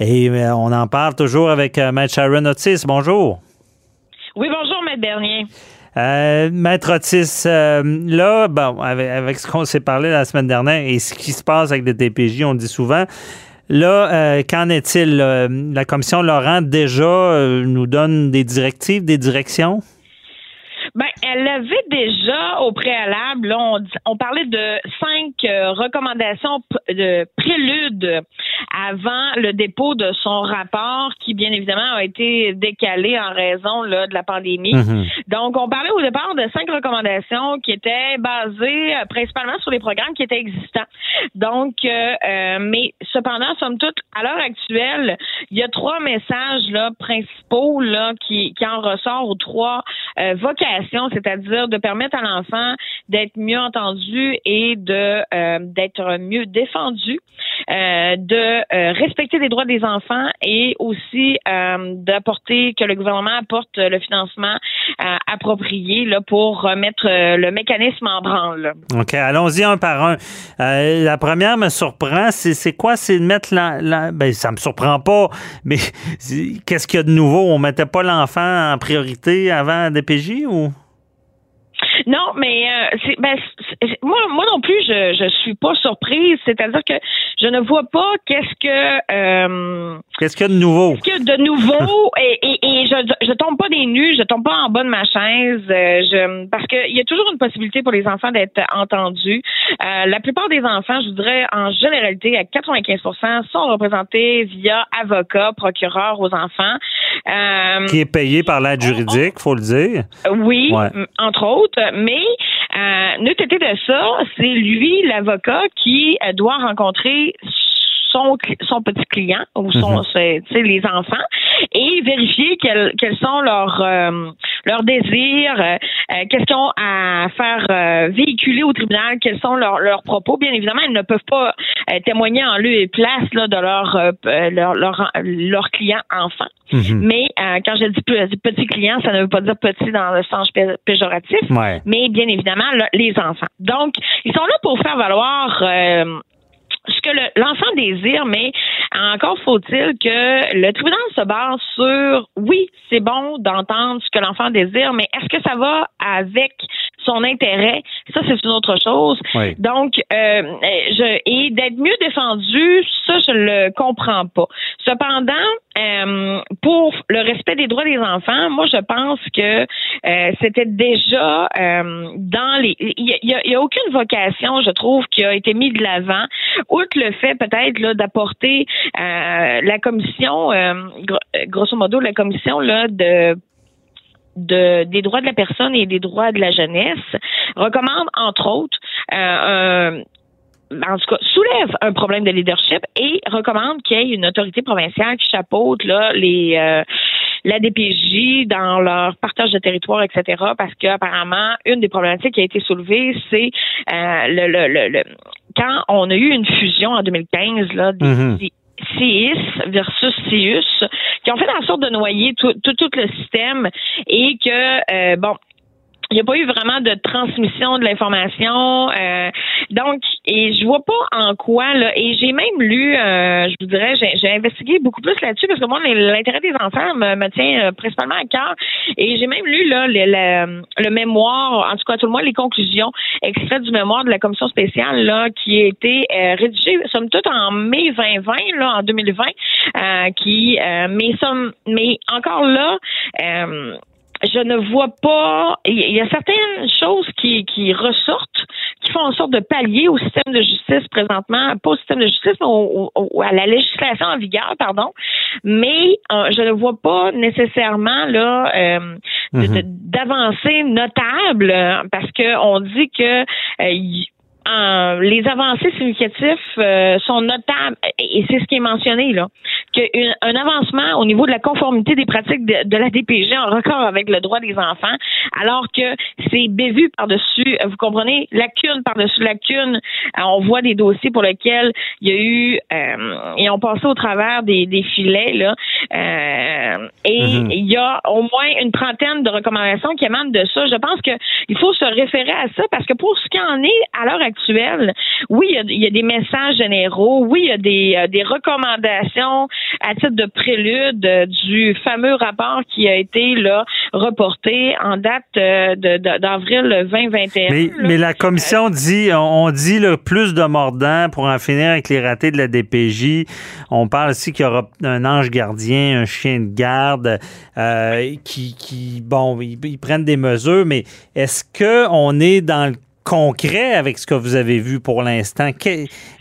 Et euh, on en parle toujours avec euh, Maître Sharon Otis. Bonjour. Oui, bonjour, Maître Bernier. Euh, Maître Otis, euh, là, bon, avec, avec ce qu'on s'est parlé la semaine dernière et ce qui se passe avec le DPJ, on dit souvent. Là, euh, qu'en est-il? La commission Laurent déjà euh, nous donne des directives, des directions? Ben, elle avait déjà au préalable, là, on, on parlait de cinq euh, recommandations de prélude avant le dépôt de son rapport qui, bien évidemment, a été décalé en raison là, de la pandémie. Mhm. Donc, on parlait au départ de cinq recommandations qui étaient basées euh, principalement sur les programmes qui étaient existants. Donc, euh, euh, mais cependant, somme toute, à l'heure actuelle, il y a trois messages là, principaux là, qui, qui en ressortent aux trois euh, c'est-à-dire de permettre à l'enfant d'être mieux entendu et de euh, d'être mieux défendu, euh, de euh, respecter les droits des enfants et aussi d'apporter que le gouvernement apporte le financement approprié là, pour remettre le mécanisme en branle. OK, allons-y un par un. La première me surprend. C'est, quoi? C'est de mettre la, la- Ben, ça me surprend pas, mais qu'est-ce qu'il y a de nouveau? On mettait pas l'enfant en priorité avant DPJ ou? Non, mais euh, c'est, ben, moi, moi non plus, je je suis pas surprise. C'est-à-dire que je ne vois pas qu'est-ce que euh, Qu'est-ce qu'il y a de nouveau? qu'est-ce que de nouveau? Et, et, et je je tombe pas des nues, je tombe pas en bas de ma chaise, euh, je parce qu'il y a toujours une possibilité pour les enfants d'être entendus. Euh, la plupart des enfants, je dirais en généralité à 95%, sont représentés via avocat, procureur aux enfants. Euh, Qui est payé par l'aide juridique, faut le dire. oui, Ouais. entre autres, mais euh, n'eût été de ça, c'est lui, l'avocat, qui euh, doit rencontrer son, son petit client ou son, tu sais, les enfants et vérifier quels, quels sont leurs euh, leurs désirs, euh, euh, qu'est-ce qu'ils ont à faire euh, véhiculer au tribunal, quels sont leurs, leurs propos. Bien évidemment, ils ne peuvent pas euh, témoigner en lieu et place là, de leur, euh, leur, leur, leur client enfant. Mhm. Mais euh, quand je dis pe- petit client, ça ne veut pas dire petit dans le sens pé- péjoratif, Ouais. mais bien évidemment le- les enfants. Donc, ils sont là pour faire valoir euh, ce que le- l'enfant désire, mais encore faut-il que le tribunal se base sur oui, c'est bon d'entendre ce que l'enfant désire, mais est-ce que ça va avec son intérêt? Ça, c'est une autre chose. Oui. Donc, euh, je, et d'être mieux défendu, ça, je le comprends pas. Cependant, euh, pour le respect des droits des enfants, moi, je pense que euh, c'était déjà euh, dans les. Il y, y a- il y a aucune vocation, je trouve, qui a été mise de l'avant, outre le fait peut-être là d'apporter euh, la commission, euh, gro- grosso modo, la commission là de de, des droits de la personne et des droits de la jeunesse recommande, entre autres, euh, un- en tout cas, soulève un problème de leadership et recommande qu'il y ait une autorité provinciale qui chapeaute là, les euh, la DPJ dans leur partage de territoire, etc. Parce qu'apparemment, une des problématiques qui a été soulevée, c'est euh, le, le, le, le- quand on a eu une fusion en 2015 là, des Mhm. CIS versus CIUS, qui ont fait en sorte de noyer tout, tout, tout le système et que, euh, bon, il n'y a pas eu vraiment de transmission de l'information. euh, donc, et je vois pas en quoi, là, et j'ai même lu, euh, je vous dirais, j'ai investigué beaucoup plus là-dessus parce que moi, l'intérêt des enfants me, me tient euh, principalement à cœur. Et j'ai même lu là, le, le, le mémoire, en tout cas, tout le moins les conclusions extraites du mémoire de la commission spéciale là, qui a été euh, rédigé, somme toute, en mai 2020, là, en 2020, euh, qui, mais, somme, mais encore là, je ne vois pas. Il y a certaines choses qui, qui ressortent, qui font en sorte de pallier au système de justice présentement, pas au système de justice, mais au- au- à la législation en vigueur, pardon. Mais euh, je ne vois pas nécessairement là euh, de- d'avancées notables parce que on dit que euh, y- euh, les avancées significatives euh, sont notables et c'est ce qui est mentionné là qu'un avancement au niveau de la conformité des pratiques de, de la DPG en record avec le droit des enfants, alors que c'est bévu par-dessus, vous comprenez, lacune par-dessus lacune. Euh, on voit des dossiers pour lesquels il y a eu, euh, et on passé au travers des, des filets, là, euh, et Mhm. il y a au moins une trentaine de recommandations qui émanent de ça. Je pense qu'il faut se référer à ça parce que pour ce qui en est à l'heure actuelle, oui, il y, a, il y a des messages généraux, oui, il y a des, euh, des recommandations à titre de prélude euh, du fameux rapport qui a été là reporté en date euh, d'avril 2021. Mais, la commission dit, on on dit là, plus de mordants pour en finir avec les ratés de la DPJ. On parle aussi qu'il y aura un ange gardien un chien de garde, euh, qui, qui, bon, ils, ils prennent des mesures, mais est-ce qu'on est dans le concret avec ce que vous avez vu pour l'instant?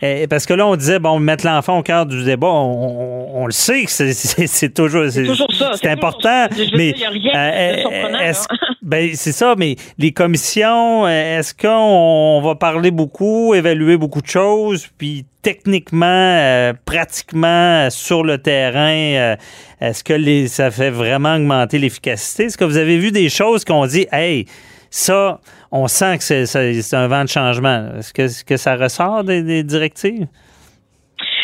Euh, Parce que là, on disait, bon, mettre l'enfant au cœur du débat, on, on- on le sait que c'est- toujours, c'est toujours ça, c'est important. toujours ça. Mais est-ce- là. ben, c'est ça, mais les commissions, euh, est-ce qu'on va parler beaucoup, évaluer beaucoup de choses, puis techniquement, euh, pratiquement euh, sur le terrain, euh, est-ce que les, ça fait vraiment augmenter l'efficacité? Est-ce que vous avez vu des choses qu'on dit, hey, ça, on sent que c'est, un vent de changement. Est-ce que, ça ressort des, des directives?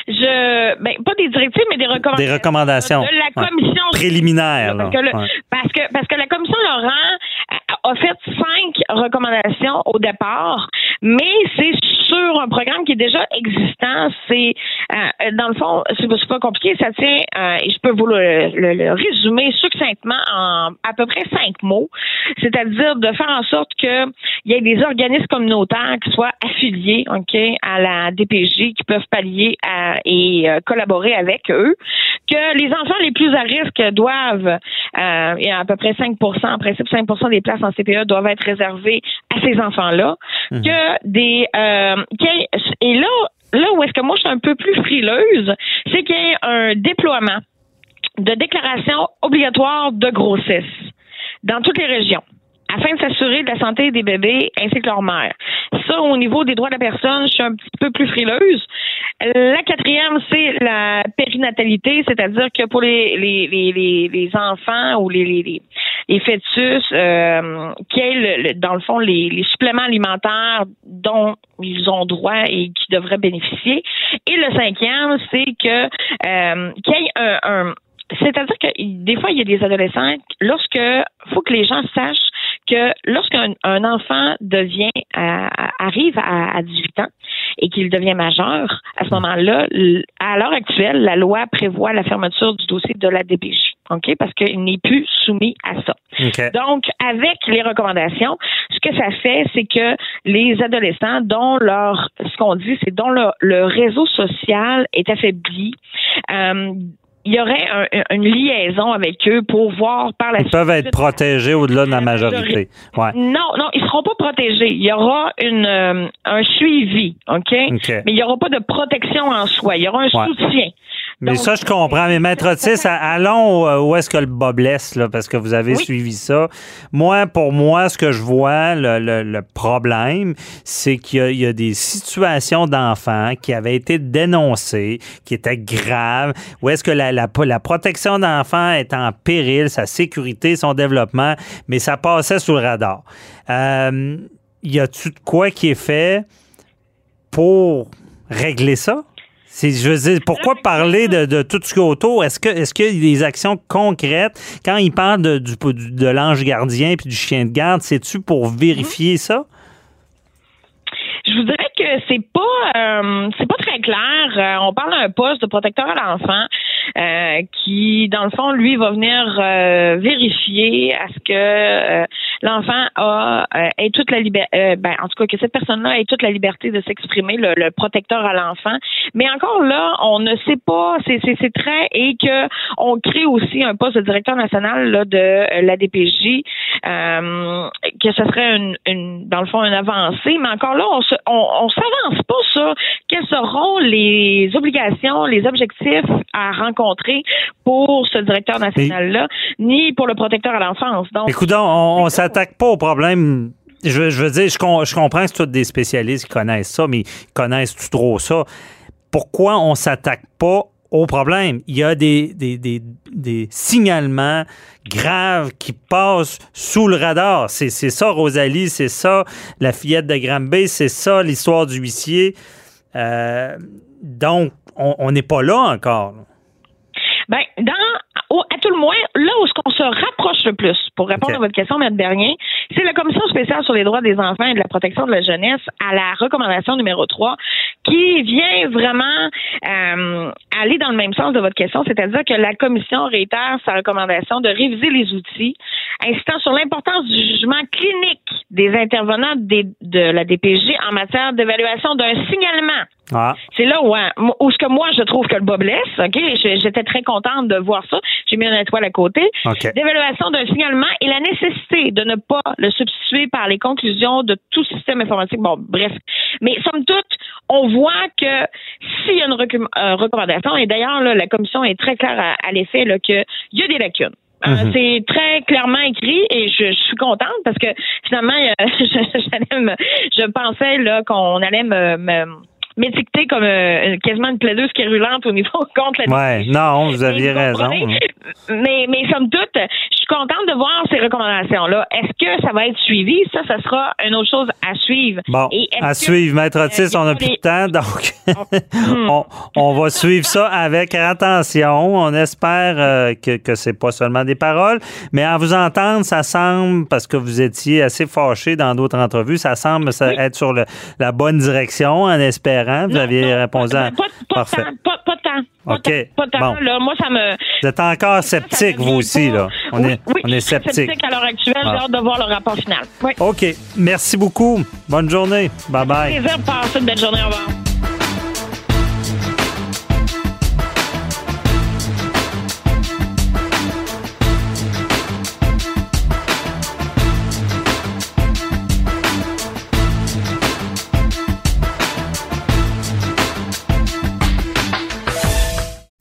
Je, ben, pas des directives, mais des recommandations. Des recommandations. De la commission. Préliminaires, là. Parce Ouais. parce que, parce que la commission Laurent a- a fait cinq recommandations au départ, mais c'est sur un programme qui est déjà existant. C'est, euh, dans le fond, c'est pas, compliqué. Ça tient, euh, et je peux vous le, le- le résumer succinctement en à peu près cinq mots. C'est-à-dire de faire en sorte que il y ait des organismes communautaires qui soient affiliés, ok, à la DPJ, qui peuvent pallier à- et euh, collaborer avec eux, que les enfants les plus à risque doivent, euh, il y a à peu près 5% en principe 5% des places en CPE doivent être réservées à ces enfants-là, que des, euh, et là, là où est-ce que moi je suis un peu plus frileuse, c'est qu'il y ait un déploiement de déclaration obligatoire de grossesse dans toutes les régions afin de s'assurer de la santé des bébés ainsi que leur mère. Ça, au niveau des droits de la personne, je suis un petit peu plus frileuse. La quatrième, c'est la périnatalité, c'est-à-dire que pour les, enfants ou les, fœtus, euh, le- dans le fond, les, les suppléments alimentaires dont ils ont droit et qui devraient bénéficier. Et le cinquième, c'est que euh, qu'il y ait un, un c'est-à-dire que des fois, il y a des adolescents, lorsque faut que les gens sachent que lorsqu'un un enfant devient arrive à, à 18 ans et qu'il devient majeur, à ce moment-là, l- à l'heure actuelle, la loi prévoit la fermeture du dossier de la DPJ, ok, parce qu'il n'est plus soumis à ça. Donc, avec les recommandations, ce que ça fait, c'est que les adolescents, dont leur, ce qu'on dit, c'est dont le, le réseau social est affaibli, euh, il y aurait un- une liaison avec eux pour voir par la Ils peuvent être suite- protégés au-delà de la majorité. Ouais. non, non, ils seront pas protégés. Il y aura une euh, un suivi, OK? Mais il y aura pas de protection en soi. Il y aura un Ouais. soutien. Mais Donc, ça, je comprends. Mais Maître Otis, allons euh, où est-ce que le bas blesse, là, parce que vous avez Oui. suivi ça. Moi, pour moi, ce que je vois, le, le- le problème, c'est qu'il y a, il y a des situations d'enfants qui avaient été dénoncées, qui étaient graves, où est-ce que la, la, la protection d'enfants est en péril, sa sécurité, son développement, mais ça passait sous le radar. Euh, y a-tu de quoi qui est fait pour régler ça? C'est, je veux dire, pourquoi parler de, de tout ce qui est autour? Est-ce que est-ce qu'il y a des actions concrètes? Quand il parle de, du, du- de l'ange gardien puis du chien de garde, c'est-tu pour vérifier ça? Je vous dirais que c'est pas euh, c'est pas très clair. Euh, on parle d'un poste de protecteur à l'enfant euh, qui, dans le fond, lui, va venir euh, vérifier à ce que euh, l'enfant a euh, ait toute la liberté, ben, en tout cas que cette personne-là ait toute la liberté de s'exprimer, le, le protecteur à l'enfant. Mais encore là, on ne sait pas, c'est c'est très et que on crée aussi un poste de directeur national là, de la DPJ, que ce serait une, une dans le fond une avancée. Mais encore là, on se on, on s'avance pas sur quelles seront les obligations, les objectifs à rencontrer pour ce directeur national-là, ni pour le protecteur à l'enfance. Donc, Écoute, on, on s'attaque pas au problème. Je, je veux dire, je, je comprends que c'est tous des spécialistes qui connaissent ça, mais connaissent-tu trop ça? Pourquoi on s'attaque pas au problème? Il y a des, signalements graves qui passent sous le radar. C'est ça, Rosalie, c'est ça, la fillette de Granby, c'est ça, l'histoire du huissier. Euh, donc, on n'est pas là encore. Ben, à tout le moins, là où ce qu'on se rapproche le plus, pour répondre à votre question, M. Bernier, c'est la Commission spéciale sur les droits des enfants et de la protection de la jeunesse à la recommandation numéro 3 qui vient vraiment euh, aller dans le même sens de votre question, c'est-à-dire que la commission réitère sa recommandation de réviser les outils, insistant sur l'importance du jugement clinique des intervenants de la DPJ en matière d'évaluation d'un signalement ah. C'est là où, hein, où, ce que moi je trouve que le bas blesse. Ok, j'étais très contente de voir ça. J'ai mis un étoile à côté. D'évaluation d'un signalement et la nécessité de ne pas le substituer par les conclusions de tout système informatique. Bon, bref. Mais somme toute, on voit que s'il y a une euh, recommandation, et d'ailleurs la commission est très claire à, l'effet qu'il y a des lacunes. Euh, mhm. C'est très clairement écrit et je, suis contente parce que finalement, je, je pensais là qu'on allait me m'étiqueter comme euh, quasiment une plaideuse quérulente au niveau contre la Ouais, non, vous aviez raison. Hein. Mais, mais somme toute, je suis contente de voir ces recommandations-là. Est-ce que ça va être suivi? Ça, ça sera une autre chose à suivre. Bon, à suivre. Maître euh, Otis, on n'a plus de temps, donc on, on, va suivre ça avec attention. On espère euh, que, que c'est pas seulement des paroles, mais à vous entendre, ça semble, parce que vous étiez assez fâché dans d'autres entrevues, ça semble être sur le, la bonne direction, en espérant vous aviez répondu à. Pas, Parfait. pas, pas, tant. Pas OK. Pas tant, là. Moi, ça me. Vous êtes encore sceptique, vous aussi, là. On est, oui, on est sceptique. sceptique à l'heure actuelle. J'ai ah. hâte de voir le rapport final. Oui. OK. Merci beaucoup. Bonne journée. Bye bye. plaisir de passer une belle journée. Au revoir.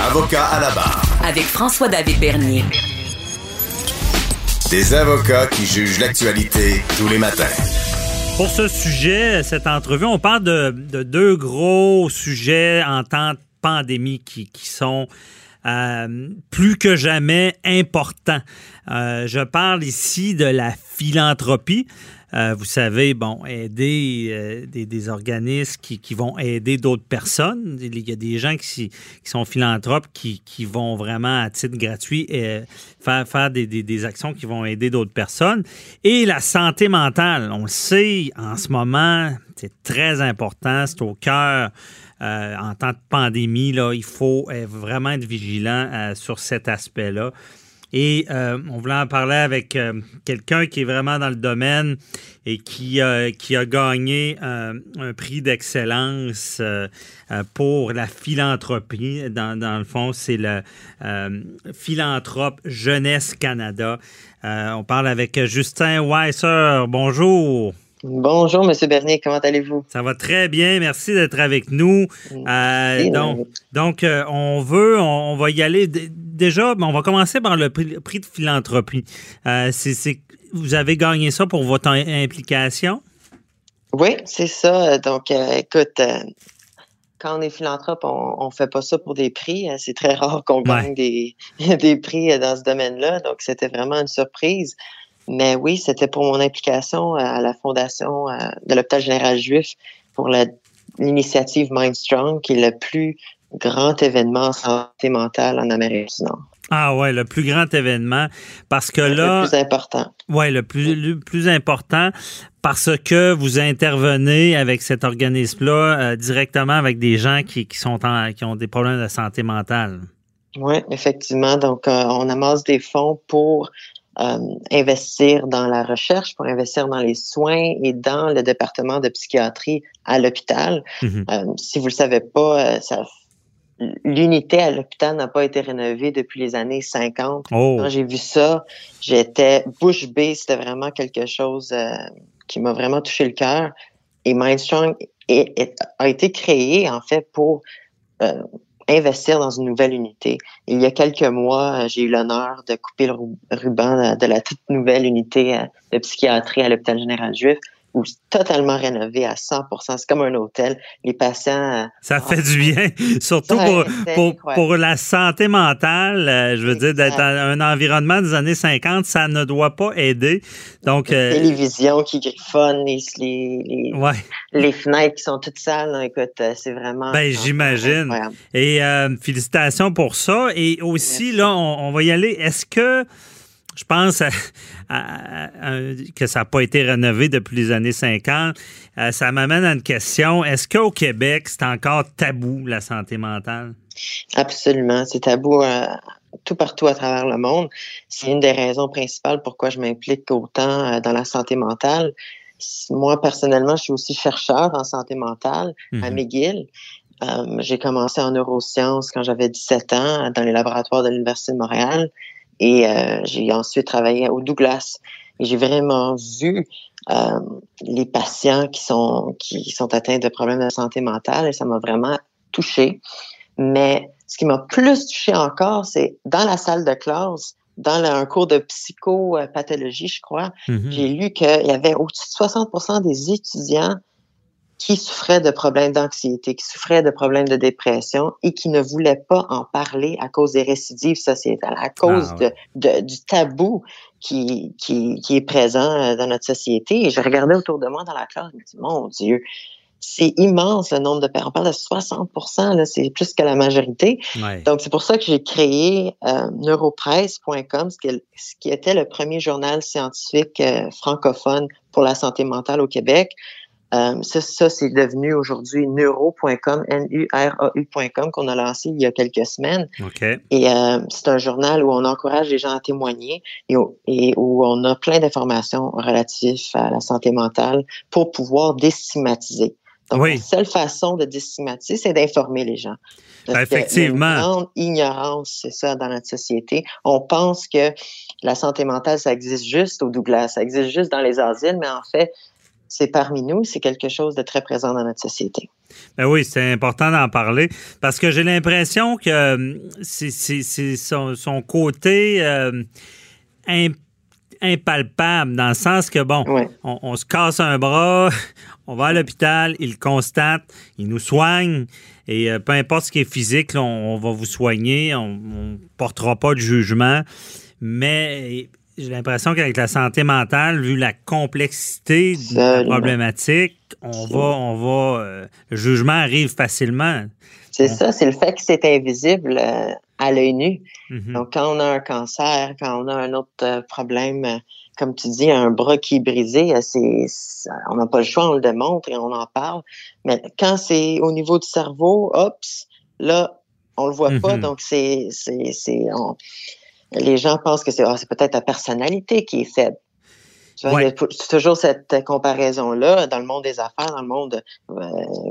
Avocat à la barre. Avec François-David Bernier. Des avocats qui jugent l'actualité tous les matins. Pour ce sujet, cette entrevue, on parle de, deux gros sujets en temps de pandémie qui, sont euh, plus que jamais importants. Euh, je parle ici de la philanthropie. Euh, vous savez, bon, aider euh, des, organismes qui, vont aider d'autres personnes. Il y a des gens qui, sont philanthropes qui, vont vraiment à titre gratuit euh, faire, faire des, actions qui vont aider d'autres personnes. Et la santé mentale, on le sait, en ce moment, c'est très important, c'est au cœur. en temps de pandémie, là, il faut vraiment être vigilant sur cet aspect-là. Et euh, on voulait en parler avec euh, quelqu'un qui est vraiment dans le domaine et qui, qui a gagné euh, un prix d'excellence pour la philanthropie. Dans, dans le fond, c'est le philanthrope Jeunesse Canada. on parle avec Justin Weiser. Bonjour. Bonjour, Monsieur Bernier, comment allez-vous? Ça va très bien, merci d'être avec nous. Euh, donc, donc euh, on veut, on, va y aller. Déjà, on va commencer par le prix, de philanthropie. Euh, c'est, vous avez gagné ça pour votre implication? Oui, c'est ça. Donc, écoute, quand on est philanthrope, on ne fait pas ça pour des prix. C'est très rare qu'on gagne des, des prix dans ce domaine-là. Donc, c'était vraiment une surprise. Mais oui, c'était pour mon implication à la fondation euh, de l'hôpital général juif pour l'initiative Mindstrong, qui est le plus grand événement en santé mentale en Amérique du Nord. Ah ouais, le plus grand événement parce que là le plus important. Ouais, le plus le plus important parce que vous intervenez avec cet organisme-là euh, directement avec des gens qui, qui sont qui ont des problèmes de santé mentale. Oui, effectivement. Donc, euh, on amasse des fonds pour euh, investir dans la recherche, pour investir dans les soins et dans le département de psychiatrie à l'hôpital. Mhm. Euh, si vous le savez pas, euh, l'unité à l'hôpital n'a pas été rénovée depuis les années 50. Quand j'ai vu ça, j'étais bouche bée. C'était vraiment quelque chose qui m'a vraiment touché le cœur. Et Mindstrong a été créé en fait pour investir dans une nouvelle unité. Il y a quelques mois, euh, j'ai eu l'honneur de couper le ruban de la toute nouvelle unité euh, de psychiatrie à l'hôpital général juif. Ou totalement rénové à 100 C'est comme un hôtel. Les patients... Ça fait du bien, surtout pour, pour, pour, la santé mentale. Euh, je veux dire, d'être dans un environnement des années 50, ça ne doit pas aider. Donc, les euh, télévisions qui griffonnent, les, les, les, fenêtres qui sont toutes sales, écoute, euh, c'est vraiment... Ben, j'imagine. Et félicitations pour ça. Et aussi, là, on, on va y aller. Est-ce que je pense que ça n'a pas été rénové depuis les années 50. Euh, ça m'amène à une question. Est-ce qu'au Québec, c'est encore tabou, la santé mentale? Absolument. C'est tabou euh, tout partout à travers le monde. C'est une des raisons principales pourquoi je m'implique autant euh, dans la santé mentale. Moi, personnellement, je suis aussi chercheur en santé mentale à mhm. McGill. j'ai commencé en neurosciences quand j'avais 17 ans dans les laboratoires de l'Université de Montréal. Et euh, j'ai ensuite travaillé au Douglas. Et j'ai vraiment vu euh, les patients qui sont, qui sont atteints de problèmes de santé mentale et ça m'a vraiment touché. Mais ce qui m'a plus touché encore, c'est dans la salle de classe, dans un cours de psychopathologie, je crois, mm-hmm. j'ai lu qu'il y avait au-dessus de 60% des étudiants qui souffraient de problèmes d'anxiété, qui souffraient de problèmes de dépression et qui ne voulaient pas en parler à cause des récidives sociétales, à cause ah, de, du tabou qui, qui, qui, est présent euh, dans notre société. Et je regardais autour de moi dans la classe, je me dis, mon Dieu, c'est immense le nombre de personnes. On parle de 60% c'est plus que la majorité. Donc, c'est pour ça que j'ai créé euh, neuropresse.com, ce, ce, qui était le premier journal scientifique euh, francophone pour la santé mentale au Québec. Euh, ça, ça c'est devenu aujourd'hui neuro.com, N-U-R-A-U.com, qu'on a lancé il y a quelques semaines. Et euh, c'est un journal où on encourage les gens à témoigner et, où on a plein d'informations relatives à la santé mentale pour pouvoir déstigmatiser. Donc, la seule façon de déstigmatiser, c'est d'informer les gens. Effectivement. Il y a une grande ignorance, c'est ça, dans notre société. On pense que la santé mentale, ça existe juste au Douglas, ça existe juste dans les asiles, mais en fait, c'est parmi nous, c'est quelque chose de très présent dans notre société. Ben oui, c'est important d'en parler parce que j'ai l'impression que c'est son, côté euh, impalpable dans le sens que, bon, on, se casse un bras, on va à l'hôpital, il constate, il nous soigne et euh, peu importe ce qui est physique, on, va vous soigner, on ne portera pas de jugement. Mais j'ai l'impression qu'avec la santé mentale, vu la complexité de la problématique, on va, on va, euh, le jugement arrive facilement. C'est ça, c'est le fait que c'est invisible euh, à l'œil nu. Mm-hmm. Donc, quand on a un cancer, quand on a un autre euh, problème, comme tu dis, un bras qui est brisé, c'est, on n'a pas le choix, on le démontre et on en parle. Mais quand c'est au niveau du cerveau, hop, là, on le voit pas. Mm-hmm. Donc, c'est, c'est, c'est, les gens pensent que c'est ah, peut-être ta personnalité qui est faible. Tu vois, il y a toujours cette comparaison-là dans le monde des affaires, dans le monde, euh,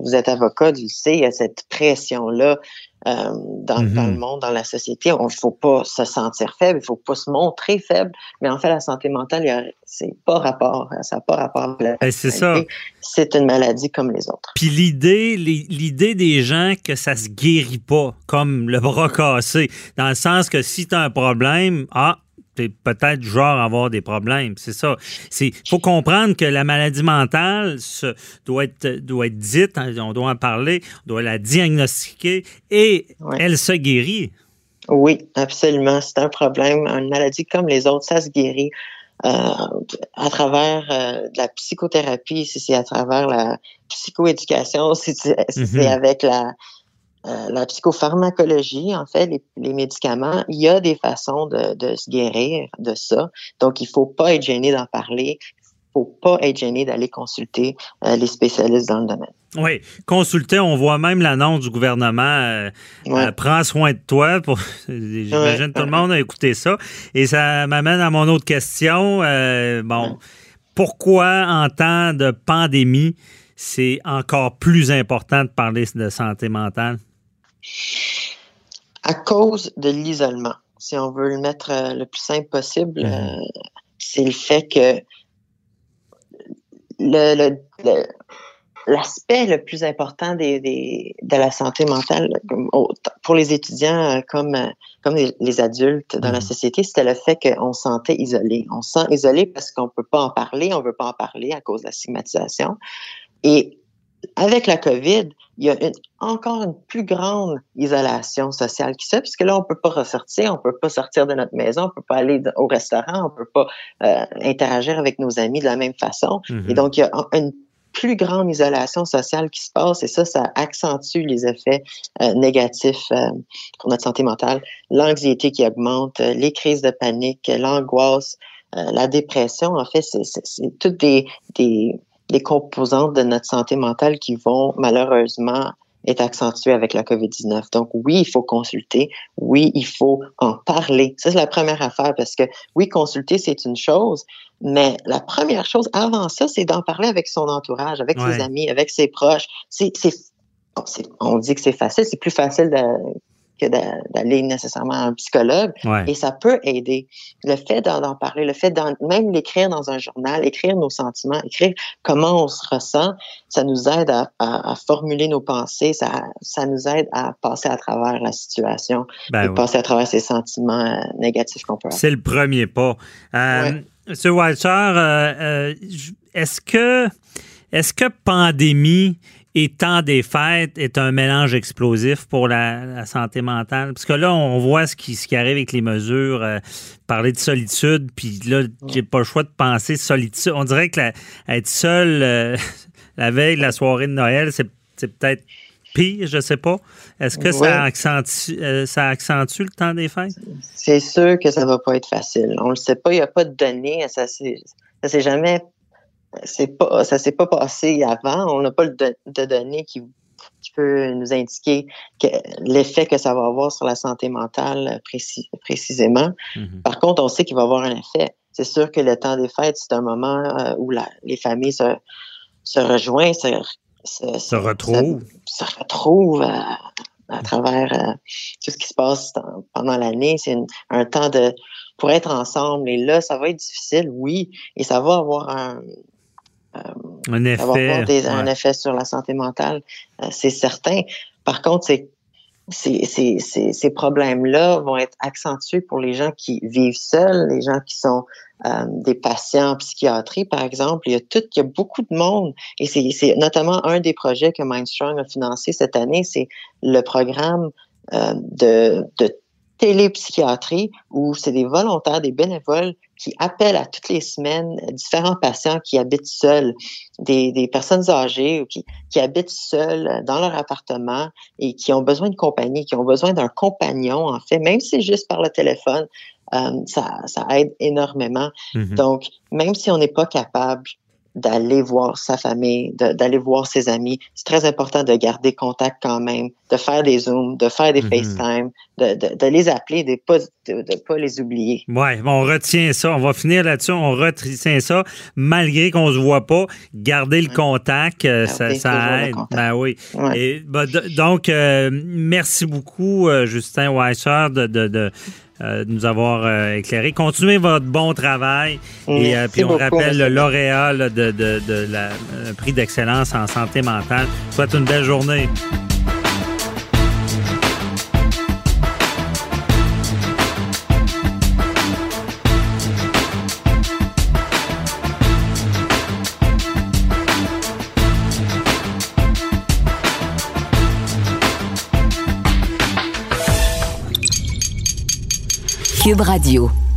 vous êtes avocat, tu le sais, il y a cette pression-là euh, dans, dans, le mm-hmm. monde, dans la société. Il ne faut pas se sentir faible, il ne faut pas se montrer faible, mais en fait, la santé mentale, c'est pas rapport, ça n'a pas rapport avec la ben, C'est ça. C'est une maladie comme les autres. Puis l'idée, l'idée des gens que ça se guérit pas, comme le bras cassé, dans le sens que si tu as un problème, ah, peut-être genre avoir des problèmes. C'est ça. Il faut comprendre que la maladie mentale doit, être, doit être dite, hein, on doit en parler, on doit la diagnostiquer et elle se guérit. Oui, absolument. C'est un problème. Une maladie comme les autres, ça se guérit. Euh, à travers euh, la psychothérapie, si c'est à travers la psychoéducation, si c'est mm-hmm. avec la, euh, la psychopharmacologie, en fait, les, médicaments, il y a des façons de, se guérir de ça. Donc, il faut pas être gêné d'en parler. Il faut pas être gêné d'aller consulter euh, les spécialistes dans le domaine. Oui, consulter, on voit même l'annonce du gouvernement euh, Prends soin de toi. Pour... J'imagine tout le monde a écouté ça. Et ça m'amène à mon autre question. bon, pourquoi en temps de pandémie, c'est encore plus important de parler de santé mentale? À cause de l'isolement, si on veut le mettre euh, le plus simple possible, mhm. euh, c'est le fait que le, l'aspect le plus important des, des, de la santé mentale pour les étudiants euh, comme, comme les, adultes dans la mhm. société, c'était le fait qu'on se sentait isolé. On se sent isolé parce qu'on peut pas en parler, on veut pas en parler à cause de la stigmatisation. Et avec la COVID, il y a une, encore une plus grande isolation sociale qui se fait, puisque là, on peut pas ressortir, on peut pas sortir de notre maison, on peut pas aller au restaurant, on peut pas euh, interagir avec nos amis de la même façon. Et mhm. donc, il y a une plus grande isolation sociale qui se passe et ça, ça accentue les effets euh, négatifs euh, pour notre santé mentale. L'anxiété qui augmente, euh, les crises de panique, l'angoisse, la dépression, en fait, c'est toutes des, des, des composantes de notre santé mentale qui vont malheureusement est accentué avec la COVID-19. Donc oui, il faut consulter. Oui, il faut en parler. Ça, c'est la première affaire parce que oui, consulter, c'est une chose, mais la première chose avant ça, c'est d'en parler avec son entourage, avec ses amis, avec ses proches. C'est, on dit que c'est facile, c'est plus facile de, que d'aller nécessairement à un psychologue. Et ça peut aider. Le fait d'en parler, le fait d'en même l'écrire dans un journal, écrire nos sentiments, écrire comment on se ressent, ça nous aide à, formuler nos pensées, ça, ça nous aide à passer à travers la situation ben et passer à travers ces sentiments euh, négatifs qu'on peut avoir. C'est le premier pas. Euh, Monsieur Walter, euh, euh, est-ce que, est-ce que pandémie et temps des fêtes est un mélange explosif pour la, santé mentale? Parce que là, on voit ce qui, ce qui arrive avec les mesures, euh, parler de solitude, puis là, j'ai pas le choix de penser solitude. On dirait que être seul euh, la veille de la soirée de Noël, c'est, peut-être pire, je sais pas. Est-ce que ça, accentue, euh, ça accentue le temps des fêtes? C'est sûr que ça va pas être facile. On le sait pas, il n'y a pas de données, ça ça s'est jamais c'est pas, ça s'est pas passé avant. On n'a pas de, données qui, peut nous indiquer l'effet que ça va avoir sur la santé mentale précisément. Mm-hmm. Par contre, on sait qu'il va avoir un effet. C'est sûr que le temps des fêtes, c'est un moment euh, où les familles se, se rejoignent, se, se, retrouvent, se, retrouvent à, travers euh, tout ce qui se passe pendant l'année. C'est un temps de pour être ensemble. Et là, ça va être difficile, oui, et ça va avoir un, euh, un effet, un effet sur la santé mentale, euh, c'est certain. Par contre, c'est ces, ces, ces, problèmes-là vont être accentués pour les gens qui vivent seuls, les gens qui sont euh, des patients en psychiatrie, par exemple. Il y a tout, il y a beaucoup de monde, et c'est notamment un des projets que Mindstrong a financé cette année, c'est le programme de, de télépsychiatrie où c'est des volontaires, des bénévoles qui appellent à toutes les semaines différents patients qui habitent seuls, des, des personnes âgées ou qui, qui habitent seuls dans leur appartement et qui ont besoin de compagnie, qui ont besoin d'un compagnon, en fait, même si c'est juste par le téléphone, euh, ça, ça aide énormément. Mm-hmm. Donc, même si on n'est pas capable d'aller voir sa famille, d'aller voir ses amis. C'est très important de garder contact quand même, de faire des Zooms, de faire des mhm. FaceTime, de, de, de, les appeler, de ne pas, pas les oublier. Oui, on retient ça. On va finir là-dessus. On retient ça. Malgré qu'on ne se voit pas, garder le contact, euh, ça, ça aide. Ben oui. Et, bah, donc, euh, merci beaucoup, euh, Justin Weisser, de, de euh, de nous avoir euh, éclairé. Continuez votre bon travail. et euh, puis on rappelle le lauréat de, de, la prix d'excellence en santé mentale. Souhaite une belle journée. Cube Radio.